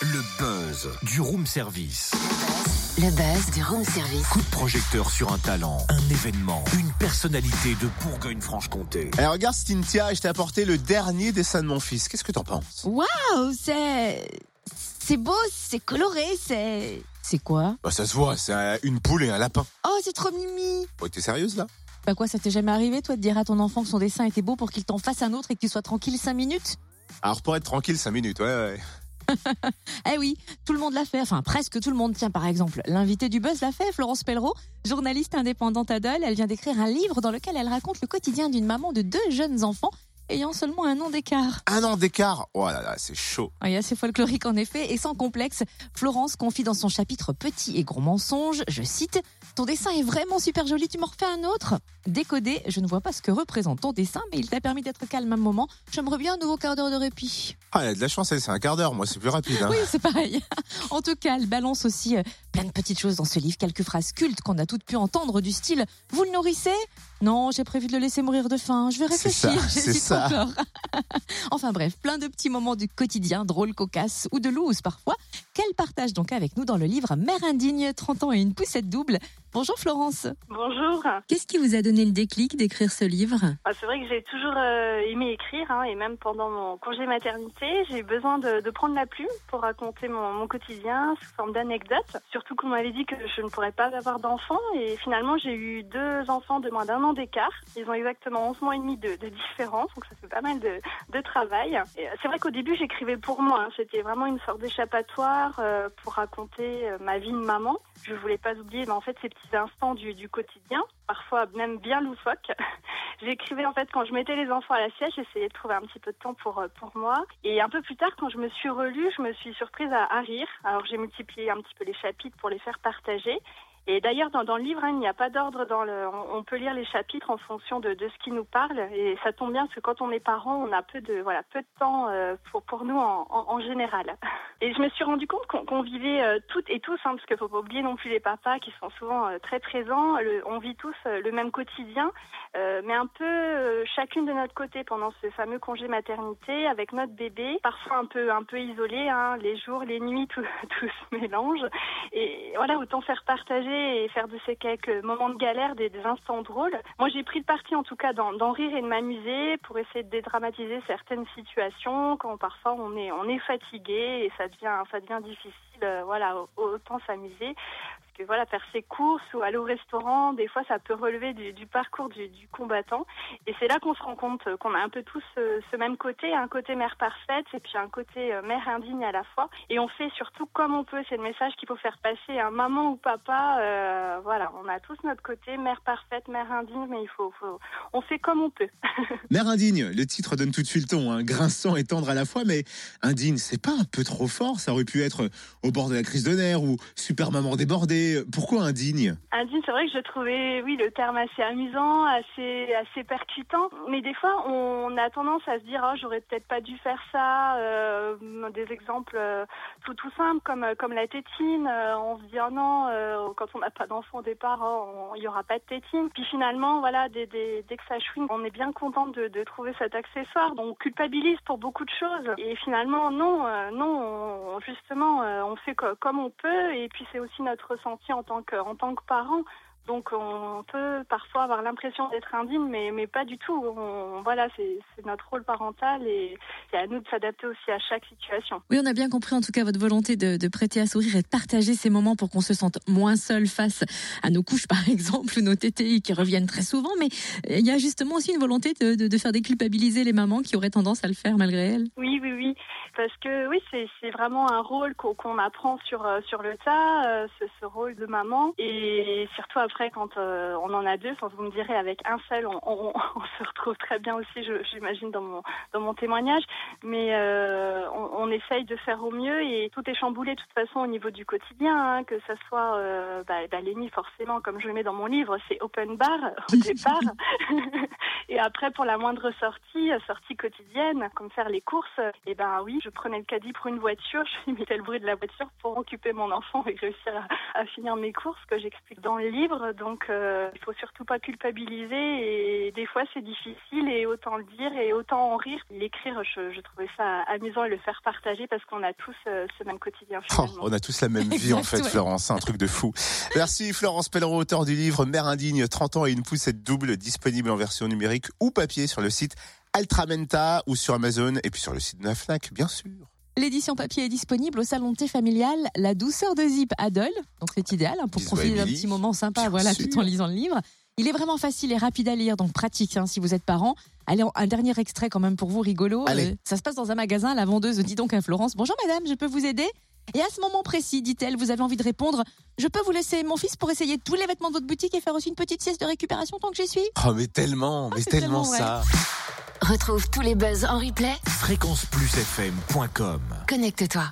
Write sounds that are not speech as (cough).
Le buzz du room service. Le buzz du room service. Coup de projecteur sur un talent, un événement, une personnalité de Bourgogne-Franche-Comté. Eh, regarde Cynthia, je t'ai apporté le dernier dessin de mon fils. Qu'est-ce que t'en penses? Waouh, c'est. C'est beau, c'est coloré, c'est. C'est quoi? Bah, Ça se voit, c'est un- une poule et un lapin. Oh, c'est trop mimi Oh, t'es sérieuse là? Bah quoi, ça t'est jamais arrivé, toi, de dire à ton enfant que son dessin était beau pour qu'il t'en fasse un autre et que tu sois tranquille 5 minutes? Alors pour être tranquille 5 minutes, ouais, ouais. (laughs) Eh oui, tout le monde l'a fait, enfin presque tout le monde. Tiens, par exemple, l'invité du buzz l'a fait, Florence Pellereau, journaliste indépendante à Dole. Elle vient d'écrire un livre dans lequel elle raconte le quotidien d'une maman de deux jeunes enfants ayant seulement un an d'écart. Un an d'écart Oh là là, c'est chaud. Oui, assez folklorique en effet, et sans complexe, Florence confie dans son chapitre Petit et gros mensonge, je cite, Ton dessin est vraiment super joli, tu m'en refais un autre? Décodé, je ne vois pas ce que représente ton dessin, mais il t'a permis d'être calme un moment. J'aimerais bien un nouveau quart d'heure de répit. Ah, elle a de la chance, c'est un quart d'heure, moi c'est plus rapide. Hein. Oui, c'est pareil. (laughs) En tout cas, elle balance aussi euh, plein de petites choses dans ce livre, quelques phrases cultes qu'on a toutes pu entendre du style Vous le nourrissez? Non, j'ai prévu de le laisser mourir de faim. Je vais réfléchir. (laughs) j'hésite ça. encore. (laughs) enfin bref, plein de petits moments du quotidien, drôles, cocasses ou de loose parfois, qu'elle partage donc avec nous dans le livre Mère indigne, 30 ans et une poussette double. Bonjour Florence. Bonjour. Qu'est-ce qui vous a donné le déclic d'écrire ce livre? Ah, C'est vrai que j'ai toujours euh, aimé écrire, hein, et même pendant mon congé maternité, j'ai eu besoin de, de prendre la plume pour raconter mon, mon quotidien sous forme d'anecdotes. Surtout qu'on m'avait dit que je ne pourrais pas avoir d'enfants, et finalement j'ai eu deux enfants de moins d'un an d'écart. Ils ont exactement 11 mois et demi de, de différence, donc ça fait pas mal de, de travail. Euh, C'est vrai qu'au début j'écrivais pour moi, hein. c'était vraiment une sorte d'échappatoire euh, pour raconter euh, ma vie de maman. Je voulais pas oublier, mais en fait, ces petits instants du, du quotidien, parfois même bien loufoques. (laughs) J'écrivais en fait quand je mettais les enfants à la sieste, j'essayais de trouver un petit peu de temps pour euh, pour moi. Et un peu plus tard, quand je me suis relue, je me suis surprise à rire. Alors j'ai multiplié un petit peu les chapitres pour les faire partager. Et d'ailleurs, dans, dans le livre, hein, il n'y a pas d'ordre. Dans le, on, peut lire les chapitres en fonction de, de ce qui nous parle. Et ça tombe bien parce que quand on est parent, on a peu de voilà peu de temps euh, pour pour nous en, en, général. (laughs) Et je me suis rendu compte qu'on qu'on vivait euh, toutes et tous, hein, parce qu'il faut pas oublier non plus les papas qui sont souvent euh, très présents. Le- on vit tous euh, le même quotidien, euh, mais un peu euh, chacune de notre côté pendant ce fameux congé maternité avec notre bébé, parfois un peu un peu isolé, hein, les jours, les nuits, tout, (laughs) tout se mélange. Et voilà, autant faire partager et faire de ces quelques moments de galère des, des instants drôles. Moi, j'ai pris le parti en tout cas d'en rire et de m'amuser pour essayer de dédramatiser certaines situations quand parfois on est on est fatigué et ça devient ça devient difficile. Euh, voilà, autant s'amuser. Parce que voilà, faire ses courses ou aller au restaurant, des fois, ça peut relever du, parcours du, combattant. Et c'est là qu'on se rend compte euh, qu'on a un peu tous euh, ce même côté, un côté mère parfaite et puis un côté mère indigne à la fois. Et on fait surtout comme on peut. C'est le message qu'il faut faire passer à maman ou papa. voilà, on a tous notre côté mère parfaite, mère indigne, mais il faut on fait comme on peut. (laughs) Mère indigne, le titre donne tout de suite le ton, hein, grinçant et tendre à la fois, mais indigne, c'est pas un peu trop fort? Ça aurait pu être au bord de la crise de nerfs ou super maman débordée. Pourquoi indigne? Indigne, c'est vrai que je trouvais, oui, le terme assez amusant, assez, assez percutant. Mais des fois, on a tendance à se dire, oh, j'aurais peut-être pas dû faire ça. Euh, des exemples euh, tout tout simples comme euh, comme la tétine. On se dit, oh non, quand on n'a pas d'enfant au départ, oh, il y aura pas de tétine. Puis finalement, voilà, dès, dès, dès que ça chouine, on est bien content de, de trouver cet accessoire. Donc, on culpabilise pour beaucoup de choses. Et finalement, non, euh, non, on- justement, on fait co- comme on peut. Et puis, c'est aussi notre ressenti en tant que, en tant que. Donc on peut parfois avoir l'impression d'être indigne, mais, mais pas du tout. On, voilà, c'est notre rôle parental et c'est à nous de s'adapter aussi à chaque situation. Oui, on a bien compris en tout cas votre volonté de, de prêter à sourire et de partager ces moments pour qu'on se sente moins seul face à nos couches, par exemple, ou nos TTI qui reviennent très souvent. Mais il y a justement aussi une volonté de, de, de faire déculpabiliser les mamans qui auraient tendance à le faire malgré elles. Oui, oui, oui, parce que oui, c'est vraiment un rôle qu'on apprend sur euh, sur le tas, euh, ce, ce rôle de maman, et surtout après quand euh, on en a deux, enfin, vous me direz avec un seul, on, on, (laughs) se retrouve très bien aussi, j'imagine dans mon dans mon témoignage, mais euh, on essaye de faire au mieux et tout est chamboulé de toute façon au niveau du quotidien, hein, que ça soit euh, bah, bah, les nuits forcément, comme je le mets dans mon livre, c'est open bar (laughs) au départ, (laughs) et après pour la moindre sortie, euh, sortie quotidienne, comme faire les courses, et ben oui, je prenais le caddie pour une voiture, (laughs) je mettais le bruit de la voiture pour occuper mon enfant et réussir à, à finir mes courses, que j'explique dans le livre. donc euh, il faut surtout pas culpabiliser. Et des fois, c'est difficile et autant le dire et autant en rire. L'écrire, je, je trouvais ça amusant et le faire partager parce qu'on a tous euh, ce même quotidien. Oh, on a tous la même (laughs) vie en fait. Florence. C'est un truc de fou. Merci Florence Pellereau, auteur du livre Mère indigne, 30 ans et une poussette double, disponible en version numérique ou papier sur le site Altramenta ou sur Amazon et puis sur le site de la Fnac, bien sûr. L'édition papier est disponible au salon de thé familial La douceur de Zip à Dole. Donc c'est idéal hein, pour Bisous profiter d'un petit moment sympa Bien voilà, sûr. tout en lisant le livre. Il est vraiment facile et rapide à lire, donc pratique hein, si vous êtes parent. Allez, un dernier extrait quand même pour vous, rigolo. Allez. Euh, ça se passe dans un magasin. La vendeuse dit donc à Florence Bonjour madame, je peux vous aider? Et à ce moment précis, dit-elle, vous avez envie de répondre Je peux vous laisser mon fils pour essayer tous les vêtements de votre boutique et faire aussi une petite sieste de récupération tant que j'y suis? Oh mais tellement, mais c'est tellement, ça. Retrouve tous les buzz en replay. Fréquenceplusfm.com Connecte-toi.